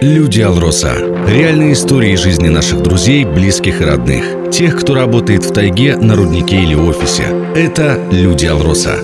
Люди Алроса. Реальные истории жизни наших друзей, близких и родных. Тех, кто работает в тайге, на руднике или офисе. Это Люди Алроса.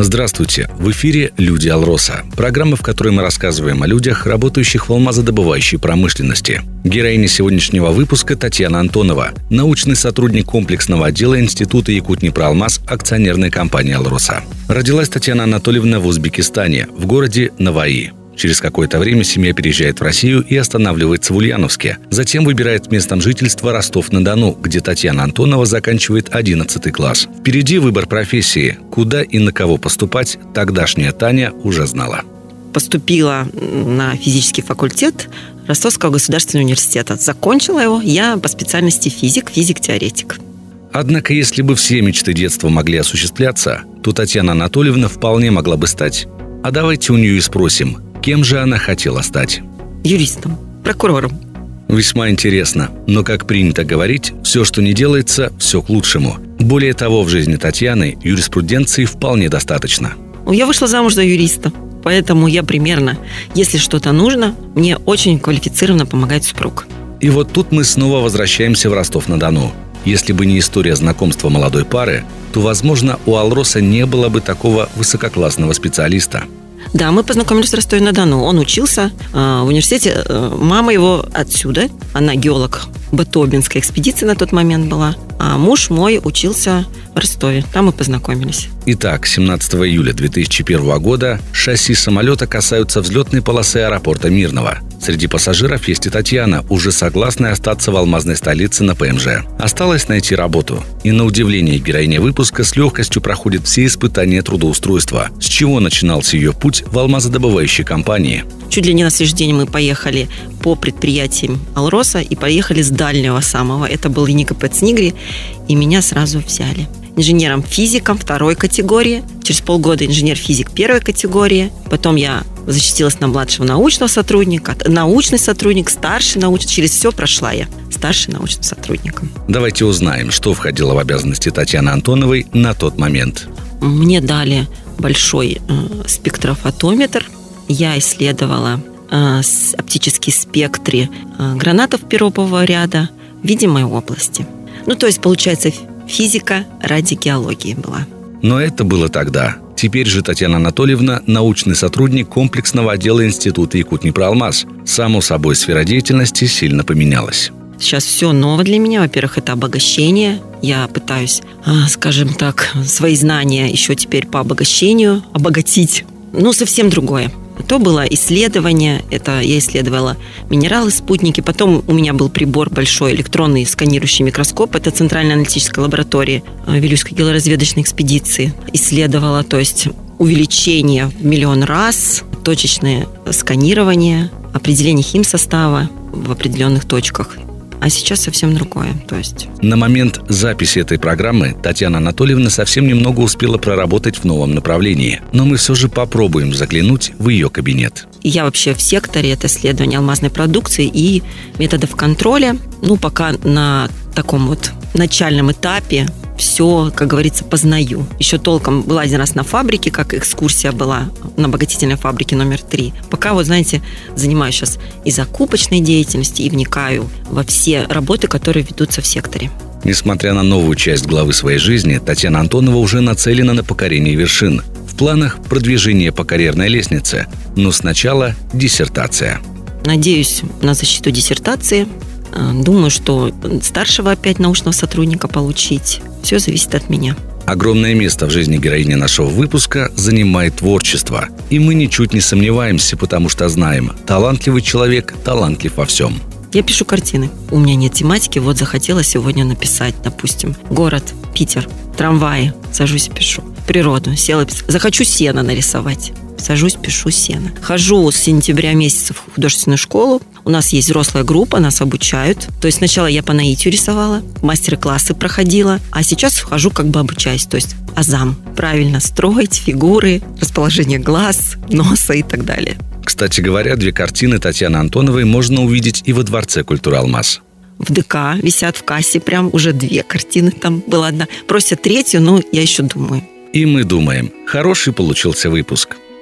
Здравствуйте! В эфире «Люди Алроса» – программа, в которой мы рассказываем о людях, работающих в алмазодобывающей промышленности. Героиня сегодняшнего выпуска Татьяна Антонова, научный сотрудник комплексного отдела Института Якутни-Проалмаз акционерной компании «Алроса». Родилась Татьяна Анатольевна в Узбекистане, в городе Наваи. Через какое-то время семья переезжает в Россию и останавливается в Ульяновске. Затем выбирает местом жительства Ростов-на-Дону, где Татьяна Антонова заканчивает 11 класс. Впереди выбор профессии. Куда и на кого поступать, тогдашняя Таня уже знала. Поступила на физический факультет Ростовского государственного университета. Закончила его я по специальности физик, физик-теоретик. Однако, если бы все мечты детства могли осуществляться, то Татьяна Анатольевна вполне могла бы стать. А давайте у нее и спросим, Кем же она хотела стать? Юристом, прокурором. Весьма интересно, но, как принято говорить, все, что не делается, все к лучшему. Более того, в жизни Татьяны юриспруденции вполне достаточно. Я вышла замуж за юриста, поэтому я примерно, если что-то нужно, мне очень квалифицированно помогает супруг. И вот тут мы снова возвращаемся в Ростов-на-Дону. Если бы не история знакомства молодой пары, то, возможно, у Алроса не было бы такого высококлассного специалиста – да, мы познакомились в Ростове-на-Дону. Он учился э, в университете. Э, мама его отсюда. Она геолог Батобинской экспедиции на тот момент была. А муж мой учился в Ростове. Там мы познакомились. Итак, 17 июля 2001 года шасси самолета касаются взлетной полосы аэропорта Мирного. Среди пассажиров есть и Татьяна, уже согласная остаться в алмазной столице на ПМЖ. Осталось найти работу. И на удивление героиня выпуска с легкостью проходит все испытания трудоустройства. С чего начинался ее путь в алмазодобывающей компании? Чуть ли не на следующий день мы поехали по предприятиям Алроса и поехали с дальнего самого. Это был Ника Пецнигри, и меня сразу взяли инженером-физиком второй категории. Через полгода инженер-физик первой категории. Потом я защитилась на младшего научного сотрудника, научный сотрудник, старший научный. Через все прошла я старший научным сотрудником. Давайте узнаем, что входило в обязанности Татьяны Антоновой на тот момент. Мне дали большой э, спектрофотометр. Я исследовала э, оптический спектре э, гранатов пиропового ряда видимой области. Ну, то есть, получается, физика ради геологии была. Но это было тогда. Теперь же Татьяна Анатольевна – научный сотрудник комплексного отдела Института Якутни-Проалмаз. Само собой, сфера деятельности сильно поменялась. Сейчас все ново для меня. Во-первых, это обогащение. Я пытаюсь, а, скажем так, свои знания еще теперь по обогащению обогатить. Ну, совсем другое. То было исследование, это я исследовала минералы, спутники. Потом у меня был прибор большой, электронный сканирующий микроскоп. Это Центральная аналитическая лаборатория э, Вилюйской геологоразведочной экспедиции. Исследовала, то есть увеличение в миллион раз, точечное сканирование, определение химсостава в определенных точках а сейчас совсем другое. То есть... На момент записи этой программы Татьяна Анатольевна совсем немного успела проработать в новом направлении, но мы все же попробуем заглянуть в ее кабинет. Я вообще в секторе это исследование алмазной продукции и методов контроля. Ну, пока на таком вот начальном этапе все, как говорится, познаю. Еще толком была один раз на фабрике, как экскурсия была на обогатительной фабрике номер три. Пока, вот знаете, занимаюсь сейчас и закупочной деятельностью, и вникаю во все работы, которые ведутся в секторе. Несмотря на новую часть главы своей жизни, Татьяна Антонова уже нацелена на покорение вершин. В планах продвижение по карьерной лестнице, но сначала диссертация. Надеюсь на защиту диссертации. Э, думаю, что старшего опять научного сотрудника получить. Все зависит от меня. Огромное место в жизни героини нашего выпуска занимает творчество. И мы ничуть не сомневаемся, потому что знаем, талантливый человек талантлив во всем. Я пишу картины. У меня нет тематики, вот захотела сегодня написать, допустим, город, Питер, трамваи, сажусь и пишу. Природу, села, захочу сено нарисовать сажусь, пишу сено. Хожу с сентября месяца в художественную школу. У нас есть взрослая группа, нас обучают. То есть сначала я по наитию рисовала, мастер-классы проходила, а сейчас хожу как бы обучаюсь. То есть азам. Правильно строить фигуры, расположение глаз, носа и так далее. Кстати говоря, две картины Татьяны Антоновой можно увидеть и во Дворце культуры «Алмаз» в ДК висят в кассе, прям уже две картины там была одна. Просят третью, но я еще думаю. И мы думаем, хороший получился выпуск.